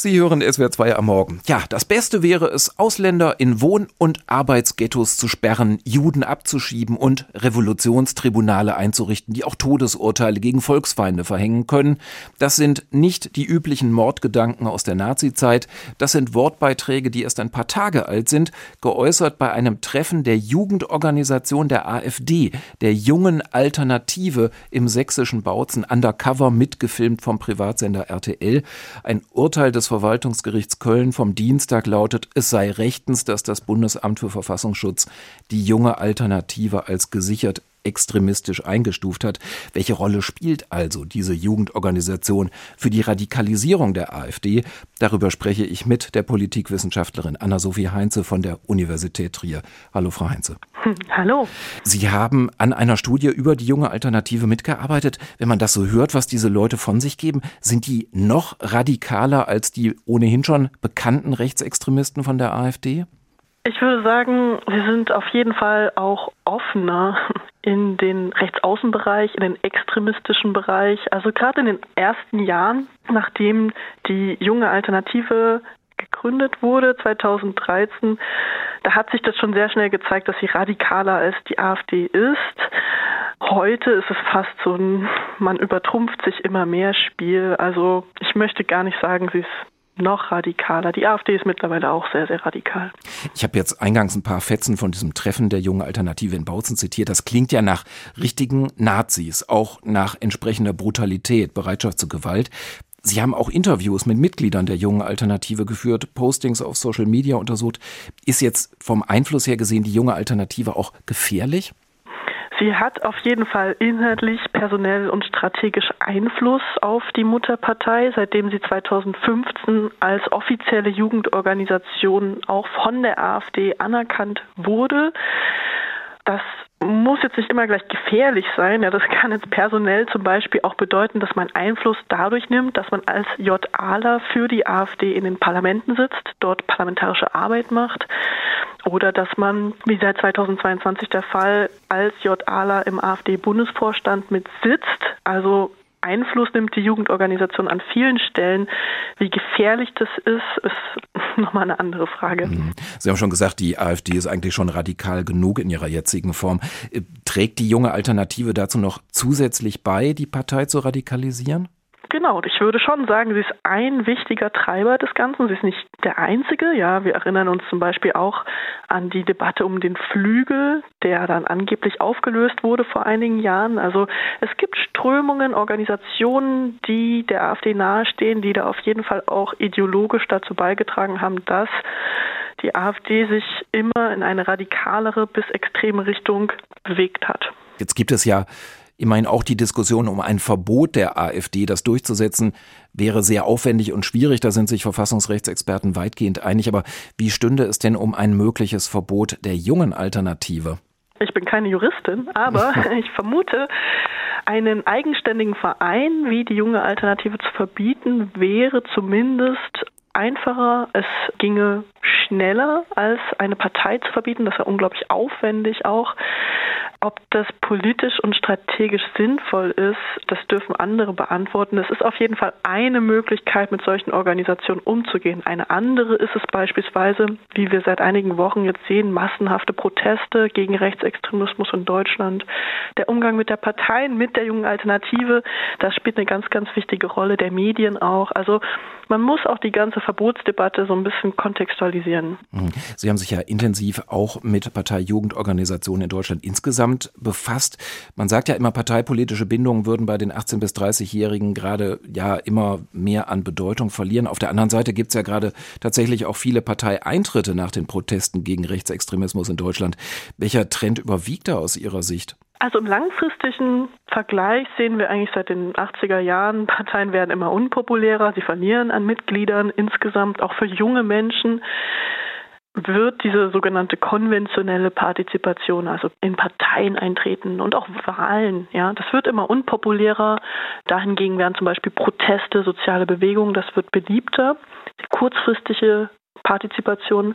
Sie hören SWR 2 am Morgen. Ja, das Beste wäre es, Ausländer in Wohn- und Arbeitsghettos zu sperren, Juden abzuschieben und Revolutionstribunale einzurichten, die auch Todesurteile gegen Volksfeinde verhängen können. Das sind nicht die üblichen Mordgedanken aus der Nazizeit. Das sind Wortbeiträge, die erst ein paar Tage alt sind, geäußert bei einem Treffen der Jugendorganisation der AfD, der jungen Alternative im sächsischen Bautzen, undercover mitgefilmt vom Privatsender RTL. Ein Urteil des Verwaltungsgerichts Köln vom Dienstag lautet, es sei rechtens, dass das Bundesamt für Verfassungsschutz die junge Alternative als gesichert extremistisch eingestuft hat. Welche Rolle spielt also diese Jugendorganisation für die Radikalisierung der AfD? Darüber spreche ich mit der Politikwissenschaftlerin Anna-Sophie Heinze von der Universität Trier. Hallo, Frau Heinze. Hallo. Sie haben an einer Studie über die junge Alternative mitgearbeitet. Wenn man das so hört, was diese Leute von sich geben, sind die noch radikaler als die ohnehin schon bekannten Rechtsextremisten von der AfD? Ich würde sagen, sie sind auf jeden Fall auch offener in den Rechtsaußenbereich, in den extremistischen Bereich. Also gerade in den ersten Jahren, nachdem die junge Alternative gegründet wurde, 2013, da hat sich das schon sehr schnell gezeigt, dass sie radikaler als die AfD ist. Heute ist es fast so ein, man übertrumpft sich immer mehr Spiel. Also ich möchte gar nicht sagen, sie ist noch radikaler. Die AfD ist mittlerweile auch sehr, sehr radikal. Ich habe jetzt eingangs ein paar Fetzen von diesem Treffen der jungen Alternative in Bautzen zitiert. Das klingt ja nach richtigen Nazis, auch nach entsprechender Brutalität, Bereitschaft zur Gewalt. Sie haben auch Interviews mit Mitgliedern der jungen Alternative geführt, Postings auf Social Media untersucht. Ist jetzt vom Einfluss her gesehen die junge Alternative auch gefährlich? Sie hat auf jeden Fall inhaltlich, personell und strategisch Einfluss auf die Mutterpartei, seitdem sie 2015 als offizielle Jugendorganisation auch von der AfD anerkannt wurde. Das muss jetzt nicht immer gleich gefährlich sein. Ja, das kann jetzt personell zum Beispiel auch bedeuten, dass man Einfluss dadurch nimmt, dass man als JAler für die AfD in den Parlamenten sitzt, dort parlamentarische Arbeit macht oder dass man, wie seit 2022 der Fall, als JAler im AfD-Bundesvorstand mit sitzt, also Einfluss nimmt die Jugendorganisation an vielen Stellen. Wie gefährlich das ist, ist nochmal eine andere Frage. Mhm. Sie haben schon gesagt, die AfD ist eigentlich schon radikal genug in ihrer jetzigen Form. Äh, trägt die junge Alternative dazu noch zusätzlich bei, die Partei zu radikalisieren? Genau, ich würde schon sagen, sie ist ein wichtiger Treiber des Ganzen. Sie ist nicht der einzige. Ja, wir erinnern uns zum Beispiel auch an die Debatte um den Flügel, der dann angeblich aufgelöst wurde vor einigen Jahren. Also es gibt Strömungen, Organisationen, die der AfD nahestehen, die da auf jeden Fall auch ideologisch dazu beigetragen haben, dass die AfD sich immer in eine radikalere bis extreme Richtung bewegt hat. Jetzt gibt es ja Immerhin auch die Diskussion um ein Verbot der AfD, das durchzusetzen, wäre sehr aufwendig und schwierig. Da sind sich Verfassungsrechtsexperten weitgehend einig. Aber wie stünde es denn um ein mögliches Verbot der jungen Alternative? Ich bin keine Juristin, aber ich vermute, einen eigenständigen Verein wie die junge Alternative zu verbieten, wäre zumindest einfacher, es ginge schneller als eine Partei zu verbieten. Das wäre unglaublich aufwendig auch. Ob das politisch und strategisch sinnvoll ist, das dürfen andere beantworten. Es ist auf jeden Fall eine Möglichkeit, mit solchen Organisationen umzugehen. Eine andere ist es beispielsweise, wie wir seit einigen Wochen jetzt sehen, massenhafte Proteste gegen Rechtsextremismus in Deutschland. Der Umgang mit der Parteien, mit der jungen Alternative, das spielt eine ganz, ganz wichtige Rolle, der Medien auch. Also man muss auch die ganze Verbotsdebatte so ein bisschen kontextualisieren. Mhm. Sie haben sich ja intensiv auch mit Parteijugendorganisationen in Deutschland insgesamt befasst. Man sagt ja immer, parteipolitische Bindungen würden bei den 18- bis 30-Jährigen gerade ja immer mehr an Bedeutung verlieren. Auf der anderen Seite gibt es ja gerade tatsächlich auch viele Parteieintritte nach den Protesten gegen Rechtsextremismus in Deutschland. Welcher Trend überwiegt da aus Ihrer Sicht? Also im langfristigen Vergleich sehen wir eigentlich seit den 80er Jahren, Parteien werden immer unpopulärer, sie verlieren an Mitgliedern insgesamt, auch für junge Menschen wird diese sogenannte konventionelle Partizipation, also in Parteien eintreten und auch Wahlen, ja, das wird immer unpopulärer. Dahingegen werden zum Beispiel Proteste, soziale Bewegungen, das wird beliebter. Die kurzfristige Partizipation.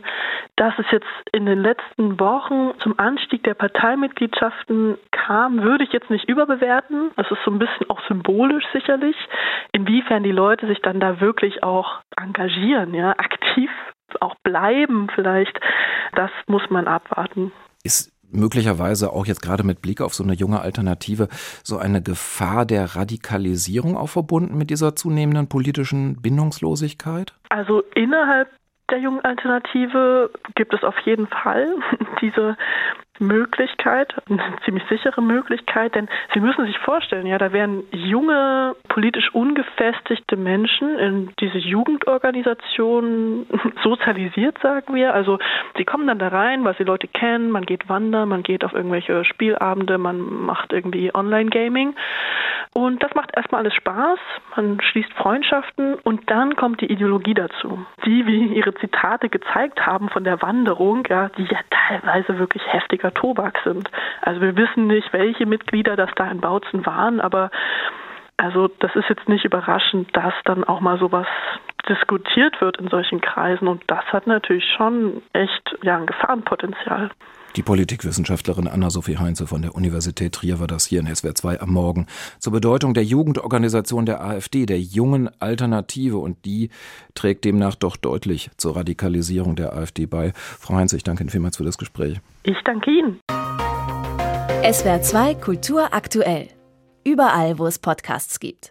Dass es jetzt in den letzten Wochen zum Anstieg der Parteimitgliedschaften kam, würde ich jetzt nicht überbewerten. Das ist so ein bisschen auch symbolisch sicherlich. Inwiefern die Leute sich dann da wirklich auch engagieren, ja, aktiv auch bleiben vielleicht, das muss man abwarten. Ist möglicherweise auch jetzt gerade mit Blick auf so eine junge Alternative so eine Gefahr der Radikalisierung auch verbunden mit dieser zunehmenden politischen Bindungslosigkeit? Also innerhalb der jungen Alternative gibt es auf jeden Fall diese Möglichkeit, eine ziemlich sichere Möglichkeit, denn Sie müssen sich vorstellen, ja, da werden junge, politisch ungefestigte Menschen in diese Jugendorganisation sozialisiert, sagen wir. Also sie kommen dann da rein, weil sie Leute kennen, man geht wandern, man geht auf irgendwelche Spielabende, man macht irgendwie Online-Gaming. Und das macht erstmal alles Spaß, man schließt Freundschaften und dann kommt die Ideologie dazu. Die, wie ihre Zitate gezeigt haben von der Wanderung, ja, die ja teilweise wirklich heftiger Tobak sind. Also wir wissen nicht, welche Mitglieder das da in Bautzen waren, aber also das ist jetzt nicht überraschend, dass dann auch mal sowas diskutiert wird in solchen Kreisen und das hat natürlich schon echt ja ein Gefahrenpotenzial. Die Politikwissenschaftlerin Anna-Sophie Heinze von der Universität Trier war das hier in SWR 2 am Morgen zur Bedeutung der Jugendorganisation der AfD, der jungen Alternative und die trägt demnach doch deutlich zur Radikalisierung der AfD bei. Frau Heinze, ich danke Ihnen vielmals für das Gespräch. Ich danke Ihnen. SWR 2 Kultur aktuell. Überall, wo es Podcasts gibt.